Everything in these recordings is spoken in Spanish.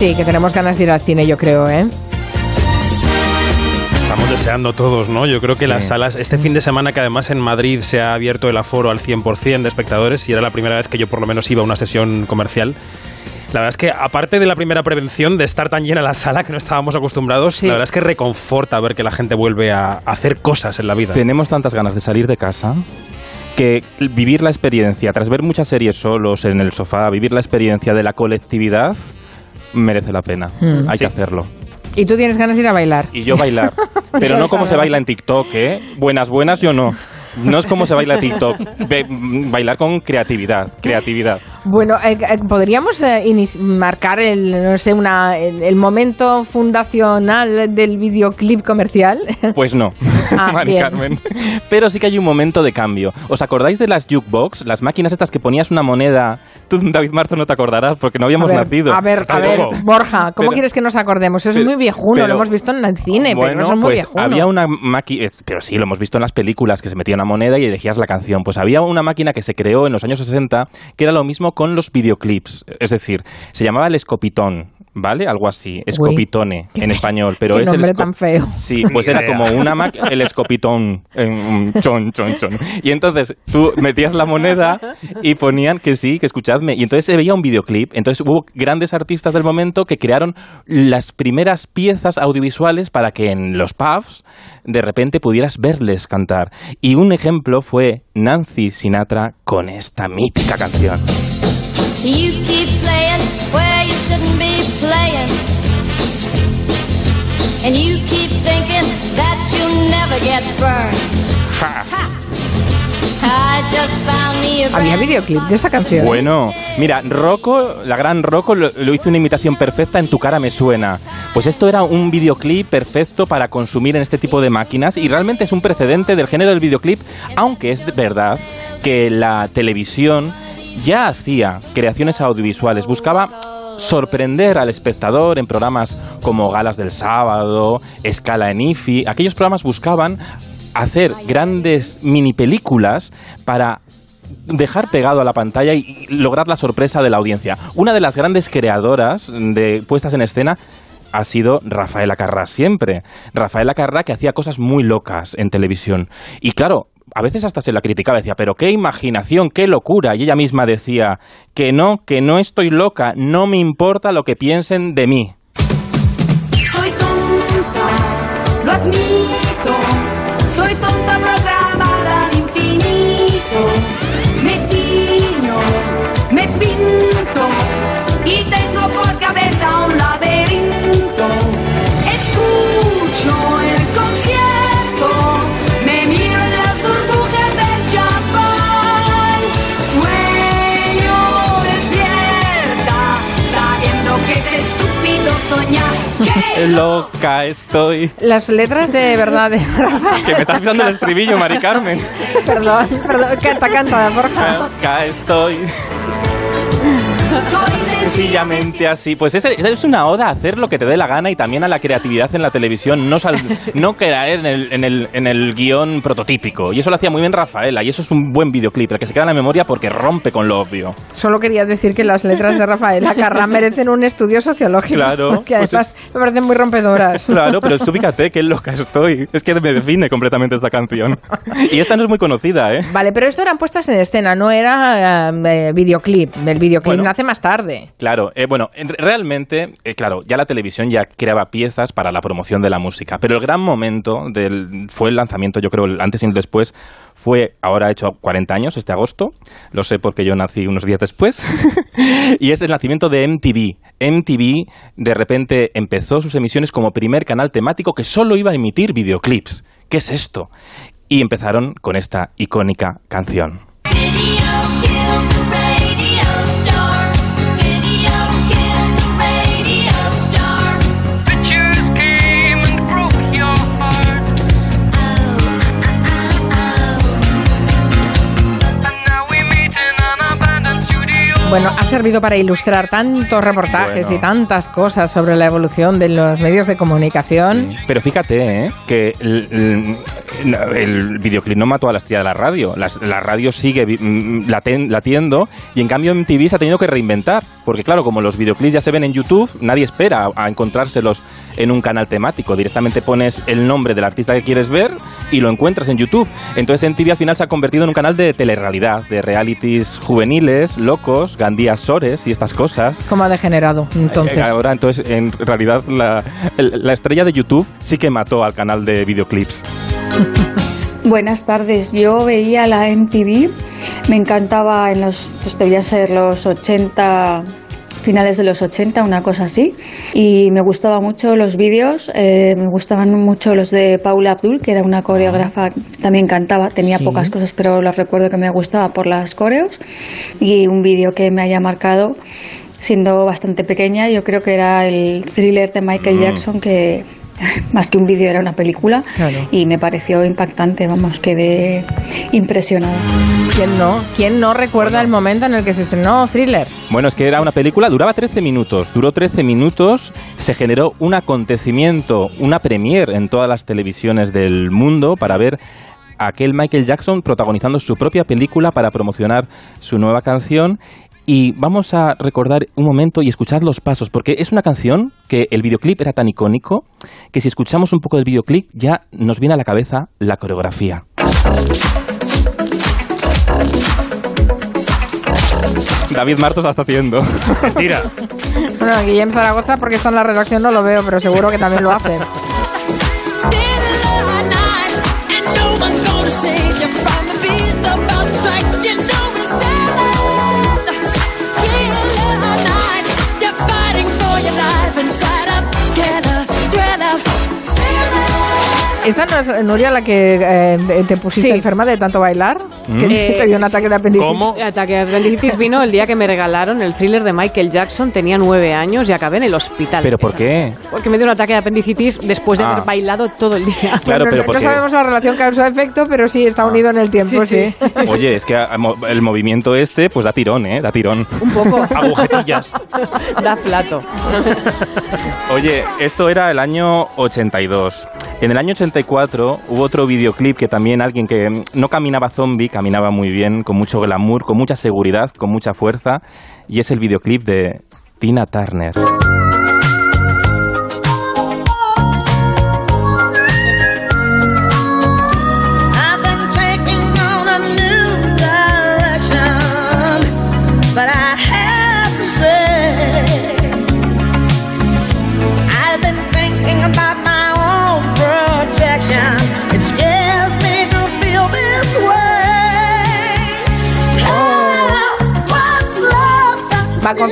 Sí, que tenemos ganas de ir al cine, yo creo, ¿eh? Estamos deseando todos, ¿no? Yo creo que las salas, este fin de semana que además en Madrid se ha abierto el aforo al 100% de espectadores y era la primera vez que yo por lo menos iba a una sesión comercial. La verdad es que aparte de la primera prevención de estar tan llena la sala que no estábamos acostumbrados, la verdad es que reconforta ver que la gente vuelve a hacer cosas en la vida. Tenemos tantas ganas de salir de casa que vivir la experiencia, tras ver muchas series solos en el sofá, vivir la experiencia de la colectividad merece la pena. Mm. Hay Sí. que hacerlo. Y tú tienes ganas de ir a bailar. Y yo bailar. Pero no como se baila en TikTok, ¿eh? Buenas, buenas, yo no. No es como se baila TikTok. Bailar con creatividad, creatividad. Bueno, eh, eh, podríamos eh, marcar el, no sé, una, el, el momento fundacional del videoclip comercial. Pues no, Ah, Mari bien. Carmen. Pero sí que hay un momento de cambio. ¿Os acordáis de las jukebox? Las máquinas estas que ponías una moneda. Tú, David Marzo, no te acordarás porque no habíamos a ver, nacido. A ver, a Pero- ver, Borja, ¿cómo pero- quieres que nos acordemos? Eso es pero- muy viejuno, pero- lo hemos visto en el cine, pero bueno, eso es muy pues viejuno. había una máquina, pero sí, lo hemos visto en las películas, que se metía moneda y elegías la canción. Pues había una máquina que se creó en los años 60 que era lo mismo con los videoclips. Es decir, se llamaba el escopitón, ¿vale? Algo así, escopitone en español. Pero Qué es el nombre tan feo. Sí, pues era como una máquina, el escopitón, en un chon, chon, chon. Y entonces tú metías la moneda y ponían que sí, que escuchadme. Y entonces se veía un videoclip. Entonces hubo grandes artistas del momento que crearon las primeras piezas audiovisuales para que en los pubs de repente pudieras verles cantar. Y un ejemplo fue Nancy Sinatra con esta mítica canción. You keep playing where you shouldn't be playing. And you keep thinking that you'll never get burned. I just found me a Había videoclip de esta canción. Bueno, mira, Rocco, la gran Rocco, lo, lo hizo una imitación perfecta en Tu cara me suena. Pues esto era un videoclip perfecto para consumir en este tipo de máquinas y realmente es un precedente del género del videoclip, aunque es verdad que la televisión ya hacía creaciones audiovisuales, buscaba sorprender al espectador en programas como Galas del Sábado, Escala en IFI. Aquellos programas buscaban hacer grandes mini películas para dejar pegado a la pantalla y lograr la sorpresa de la audiencia. Una de las grandes creadoras de puestas en escena ha sido Rafaela Carrà siempre. Rafaela Carrà que hacía cosas muy locas en televisión. Y claro, a veces hasta se la criticaba, decía, pero qué imaginación, qué locura. Y ella misma decía, que no, que no estoy loca, no me importa lo que piensen de mí. Soy tonta, lo admito. Loca estoy. Las letras de verdad de Rafael. Que me estás pisando el estribillo, Mari Carmen. Perdón, perdón, canta, canta, Borja. Loca estoy. Sencillamente así. Pues es, es una oda a hacer lo que te dé la gana y también a la creatividad en la televisión, no, sal- no caer en el, en, el, en el guion prototípico. Y eso lo hacía muy bien Rafaela, y eso es un buen videoclip, el que se queda en la memoria porque rompe con lo obvio. Solo quería decir que las letras de Rafael Acarrá merecen un estudio sociológico. Claro, Que pues además me parecen muy rompedoras. Claro, pero tú fíjate qué loca estoy. Es que me define completamente esta canción. Y esta no es muy conocida, ¿eh? Vale, pero esto eran puestas en escena, no era eh, eh, videoclip. El videoclip Bueno. nace más tarde. Claro, eh, bueno, en- realmente, eh, claro, ya la televisión ya creaba piezas para la promoción de la música, pero el gran momento del, fue el lanzamiento, yo creo, el antes y el después, fue, ahora hecho 40 años, este agosto, lo sé porque yo nací unos días después, y es el nacimiento de MTV. MTV de repente empezó sus emisiones como primer canal temático que solo iba a emitir videoclips. ¿Qué es esto? Y empezaron con esta icónica canción. Bueno, ha servido para ilustrar tantos reportajes Bueno. y tantas cosas sobre la evolución de los medios de comunicación. Pero fíjate, ¿eh? que el, el- el videoclip no mató a la estrella de la radio. La, la radio sigue mm, laten- latiendo y en cambio MTV se ha tenido que reinventar. Porque claro, como los videoclips ya se ven en YouTube, nadie espera a, a encontrárselos en un canal temático. Directamente pones el nombre del artista que quieres ver y lo encuentras en YouTube. Entonces MTV al final se ha convertido en un canal de telerrealidad, de realities juveniles, locos, Gandías Sores y estas cosas. ¿Cómo ha degenerado entonces? Eh, Ahora, entonces, en realidad, la, la estrella de YouTube sí que mató al canal de videoclips. Buenas tardes, yo veía la MTV, me encantaba en los, pues debía ser los 80, finales de los 80, una cosa así, y me gustaban mucho los vídeos, eh, me gustaban mucho los de Paula Abdul, que era una coreógrafa, también cantaba, tenía Sí. pocas cosas, pero los recuerdo que me gustaba por las coreos, y un vídeo que me haya marcado siendo bastante pequeña, yo creo que era el thriller de Michael Mm. Jackson, que más que un vídeo era una película, Claro. y me pareció impactante, vamos, quedé impresionada. ¿Quién no? ¿Quién no recuerda el momento en el que se estrenó Thriller? Bueno, es que era una película, duraba 13 minutos, duró 13 minutos, se generó un acontecimiento, una premiere en todas las televisiones del mundo para ver aquel Michael Jackson protagonizando su propia película para promocionar su nueva canción. Y vamos a recordar un momento y escuchar los pasos, porque es una canción que el videoclip era tan icónico que si escuchamos un poco del videoclip ya nos viene a la cabeza la coreografía. David Martos la está haciendo. Mentira. Bueno, Guillem Zaragoza, porque está en la redacción, no lo veo, pero seguro que también lo hace. ¿Esta no es Nuria la que eh, te pusiste Sí. enferma de tanto bailar? Que Mm. te dio un ataque de apendicitis. ¿Cómo? El ataque de apendicitis vino el día que me regalaron el thriller de Michael Jackson. Tenía nueve años y acabé en el hospital. ¿Pero por qué? Porque me dio un ataque de apendicitis después de Ah. haber bailado todo el día. Claro, no, pero no porque... sabemos la relación causa-efecto, pero sí está unido en el tiempo, sí. Sí, sí. Oye, es que el movimiento este, pues da tirón, ¿eh? Da tirón. Un poco. Agujetillas. da plato. Oye, esto era el año 82. En el año 84 hubo otro videoclip que también alguien que no caminaba zombie, caminaba muy bien, con mucho glamour, con mucha seguridad, con mucha fuerza, y es el videoclip de Tina Turner.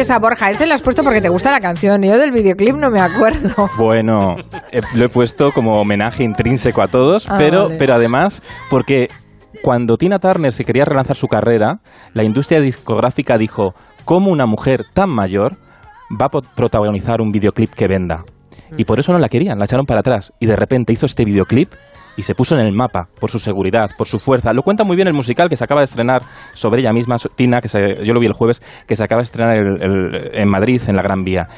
Va, confiesa, Borja, este lo has puesto porque te gusta la canción. Yo del videoclip no me acuerdo. Bueno, eh, lo he puesto como homenaje intrínseco a todos, Ah, pero, vale. pero además porque cuando Tina Turner se quería relanzar su carrera, la industria discográfica dijo, ¿cómo una mujer tan mayor va a protagonizar un videoclip que venda? Y por eso no la querían, la echaron para atrás. Y de repente hizo este videoclip y se puso en el mapa por su seguridad, por su fuerza. Lo cuenta muy bien el musical que se acaba de estrenar sobre ella misma, Tina, que se- yo lo vi el jueves, que se acaba de estrenar en Madrid, en la Gran Vía.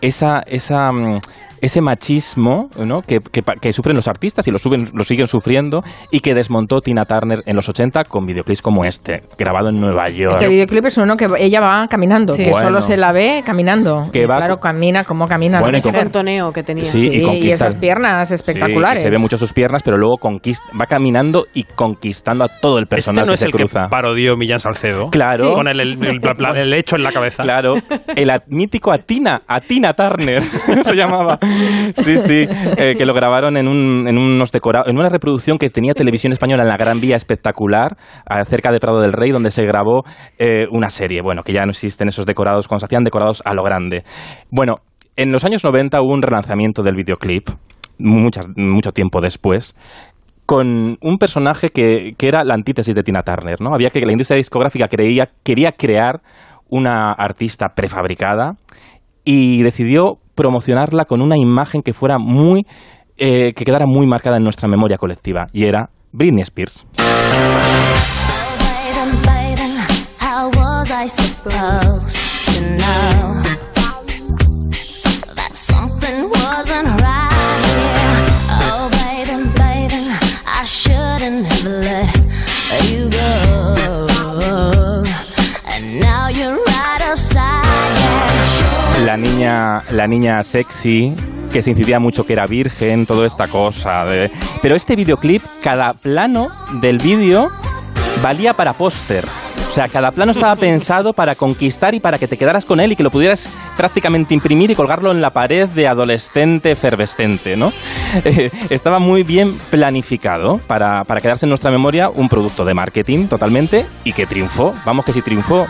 Esa, esa, mm, ese machismo ¿no? que, que que sufren los artistas y lo, suben, lo siguen sufriendo y que desmontó Tina Turner en los 80 con videoclips como este, grabado en Nueva York. Este videoclip es uno que ella va caminando, Sí. que Bueno. solo se la ve caminando. Que Y va- claro, camina como camina. Bueno, y qué. contoneo que tenía. Sí, y Sí, y conquista- esas piernas espectaculares. y se ve mucho sus piernas, pero luego conquista, va caminando y conquistando a todo el Este personal no que es se el cruza. que parodió Millán Salcedo. Claro. Con el, el, el- el- el hecho en la cabeza. Claro, el mítico Atina, Atina Turner, se llamaba. Sí, sí, eh, que lo grabaron en, un, en unos decorados, en una reproducción que tenía televisión española en la Gran Vía espectacular, cerca de Prado del Rey, donde se grabó eh, una serie. Bueno, que ya no existen esos decorados, cuando se hacían decorados a lo grande. Bueno, en los años 90 hubo un relanzamiento del videoclip, muchas, mucho tiempo después, con un personaje que, que era la antítesis de Tina Turner, ¿no? Había que la industria discográfica creía, quería crear una artista prefabricada y decidió promocionarla con una imagen que fuera muy eh, que quedara muy marcada en nuestra memoria colectiva y era Britney Spears. La niña sexy que se incidía mucho que era virgen, toda esta cosa. Pero este videoclip, cada plano del vídeo valía para póster. O sea, cada plano estaba pensado para conquistar y para que te quedaras con él y que lo pudieras prácticamente imprimir y colgarlo en la pared de adolescente efervescente, ¿no? Estaba muy bien planificado para, para quedarse en nuestra memoria un producto de marketing totalmente y que triunfó. Vamos que sí triunfó.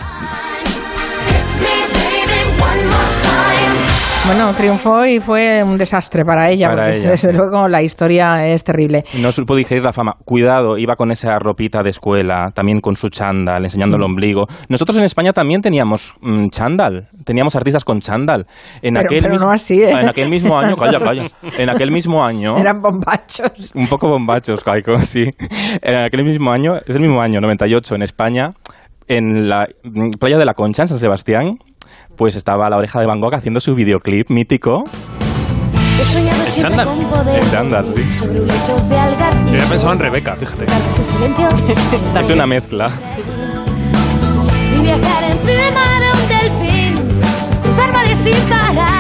Bueno, triunfó y fue un desastre para ella, Para porque ella, desde sí. luego la historia es terrible. No supo digerir la fama. Cuidado, iba con esa ropita de escuela, también con su chándal, enseñando el Mm. ombligo. Nosotros en España también teníamos mm, chándal, teníamos artistas con chándal. En Pero- aquel pero mismo, no así, ¿eh? En aquel mismo año, calla, calla. En aquel mismo año... Eran bombachos. Un poco bombachos, Caico, sí. En aquel mismo año, es el mismo año, 98, en España, en la mm, playa de la Concha, en San Sebastián, pues estaba la oreja de Van Gogh haciendo su videoclip mítico. He soñado siempre chándal. con poder El chándal, sí. sobre un lecho de algas y Yo había pensado en Rebeca, fíjate. Es una mezcla. y viajar encima de un delfín, cruzar mares sin parar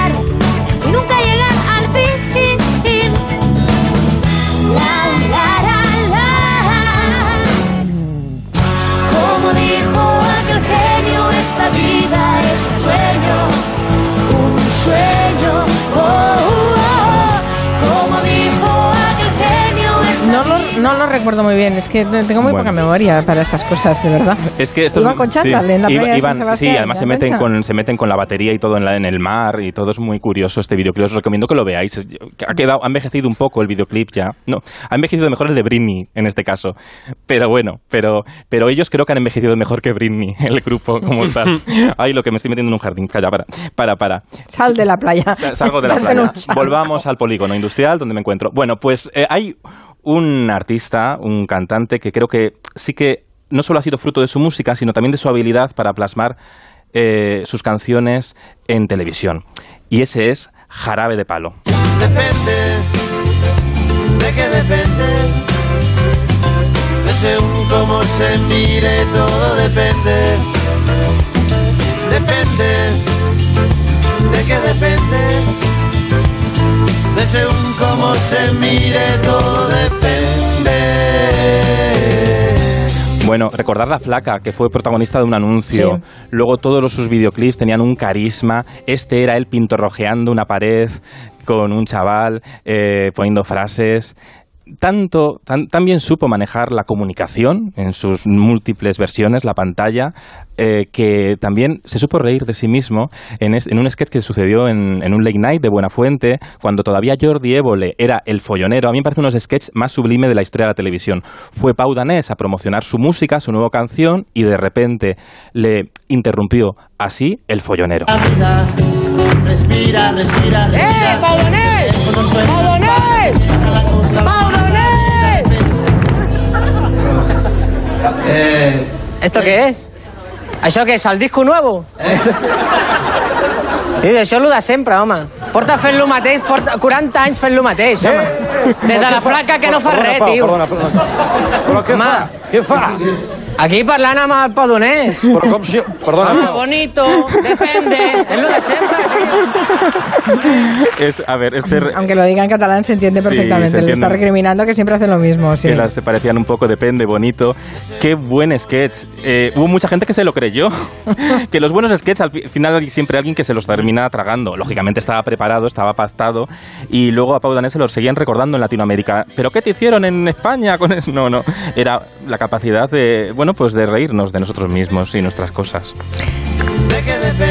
que tengo muy Bueno. poca memoria para estas cosas, de verdad. Es que esto Iban es- con chándal en la playa de San iban- Sebastián, Sí, además ¿la se meten, con, se meten con la batería y todo en, la- en el mar y todo es muy curioso este videoclip. Os recomiendo que lo veáis. Ha, quedado, ha envejecido un poco el videoclip ya. No, ha envejecido mejor el de Britney en este caso. Pero bueno, pero, pero ellos creo que han envejecido mejor que Britney, el grupo como tal. Ay, lo que me estoy metiendo en un jardín. Calla, para, para, para. Sal de la playa. Sa- Salgo de la playa. Volvamos al polígono industrial donde me encuentro. Bueno, pues eh, hay un artista, un cantante que creo que sí que no solo ha sido fruto de su música, sino también de su habilidad para plasmar eh, sus canciones en televisión. Y ese es Jarabe de Palo. Depende, de depende, de según cómo se mire, todo depende. Depende, de depende, según cómo se mire, todo depende. Bueno, recordar la flaca, que fue protagonista de un anuncio. Sí. Luego todos los- sus videoclips tenían un carisma. Este era él pintorrojeando una pared con un chaval, eh, poniendo frases. Tanto, tan, tan bien supo manejar la comunicación en sus múltiples versiones, la pantalla, eh, que también se supo reír de sí mismo en, es- en un sketch que sucedió en, en un late night de Buenafuente, cuando todavía Jordi Évole era el follonero. A mí me parece uno de los sketches más sublime de la historia de la televisión. Fue Pau Danés a promocionar su música, su nueva canción, y de repente le interrumpió así el follonero. Respira, respira, respira. ¡Eh, Paulonés! ¡Paulonés! Eh, ¿Esto què és? Això què és, el disco nuevo? Sí, això és el de sempre, home. Porta fent lo mateix, porta 40 anys fent lo mateix, home. Des de la flaca que no fa res, tio. Perdona, perdona. Però què Home. fa? Què fa? Aquí parlant amb el Padonés. Però com si... Perdona. Home, bonito, depende, és lo de sempre. Es, a ver, este Aunque lo diga en catalán se entiende Sí, perfectamente. se Le está entiende. recriminando que siempre hace lo mismo. Sí. que las se parecían un poco, depende, bonito. Qué buen sketch. Eh, hubo mucha gente que se lo creyó. que los buenos sketches al fi- final hay siempre alguien que se los termina tragando. Lógicamente estaba preparado, estaba pactado. Y luego a Pau Danés se los seguían recordando en Latinoamérica. ¿Pero qué te hicieron en España con eso? No, no. Era la capacidad de, bueno, pues de reírnos de nosotros mismos y nuestras cosas.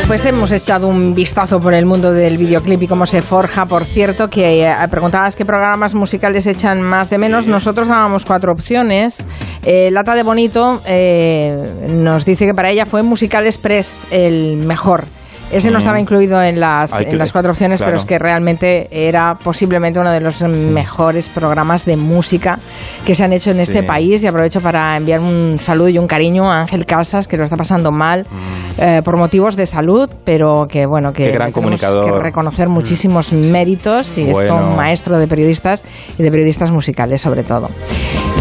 Pues hemos echado un vistazo por el mundo del videoclip y cómo se forja. Por cierto, que eh, preguntabas qué programas musicales echan más de menos. Nosotros dábamos cuatro opciones. Eh, Lata de Bonito eh, nos dice que para ella fue Musical Express el mejor. Ese no Mm. estaba incluido en las, en las cuatro opciones, pero Claro. es que realmente era posiblemente uno de los mejores programas de música que se han hecho en este Sí. país. Y aprovecho para enviar un saludo y un cariño a Ángel Casas, que lo está pasando mal eh, por motivos de salud, pero que bueno, que Mm. Gran tenemos que reconocer muchísimos méritos y es Bueno. un maestro de periodistas y de periodistas musicales sobre todo.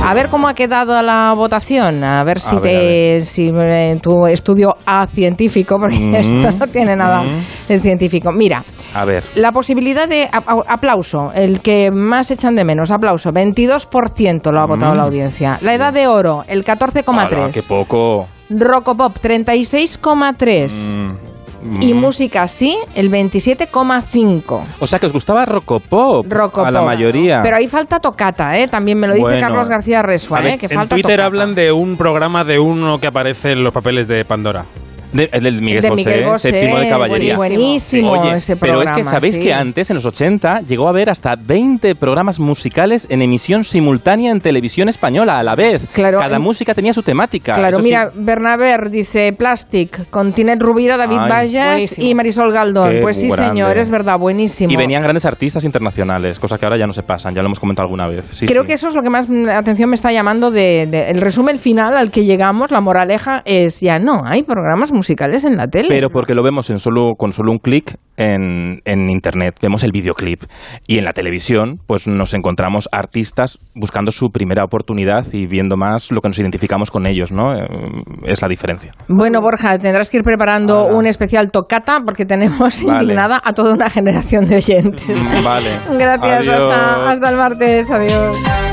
A ver cómo ha quedado la votación, a ver si ver, te si eh, tu estudio A científico, porque Mm. esto no tiene nada Mm. de científico. Mira, A ver. la posibilidad de aplauso, el que más echan de menos, aplauso, 22% lo ha votado Mm. la audiencia. La edad de oro, el 14,3. Ala, qué poco. Rocopop, 36,3. Mm. Y música sí, el 27,5. O sea que os gustaba Rocopop. Rocopop. A la mayoría. Pero ahí falta tocata, ¿eh? También me lo dice Bueno. Carlos García Resua, ver, ¿eh? Que en falta Twitter tocata. hablan de un programa de uno que aparece en los papeles de Pandora. De, el del Miguel de Miguel Bosé, séptimo de caballería. buenísimo Oye, ese pero programa. es que sabéis sí. que antes, en los 80, llegó a haber hasta 20 programas musicales en emisión simultánea en televisión española a la vez. Claro, Cada en- música tenía su temática. Claro, Eso sí. mira, Bernaber dice Plastic, con Tinet Rubira, David Ay. Vallas Buenísimo. y Marisol Galdón. Qué pues sí, grande. señor, es verdad, buenísimo. Y venían grandes artistas internacionales, cosa que ahora ya no se pasan, ya lo hemos comentado alguna vez. Sí, Creo sí. que eso es lo que más mm, atención me está llamando de, de- el resumen final al que llegamos, la moraleja es ya no, hay programas musicales en la tele. Pero porque lo vemos en solo, con solo un clic en, en internet, vemos el videoclip. Y en la televisión, pues nos encontramos artistas buscando su primera oportunidad y viendo más lo que nos identificamos con ellos, ¿no? Eh, Es la diferencia. Bueno, Borja, tendrás que ir preparando un especial tocata porque tenemos Vale. indignada a toda una generación de oyentes. Vale. Gracias, hasta, hasta el martes, adiós.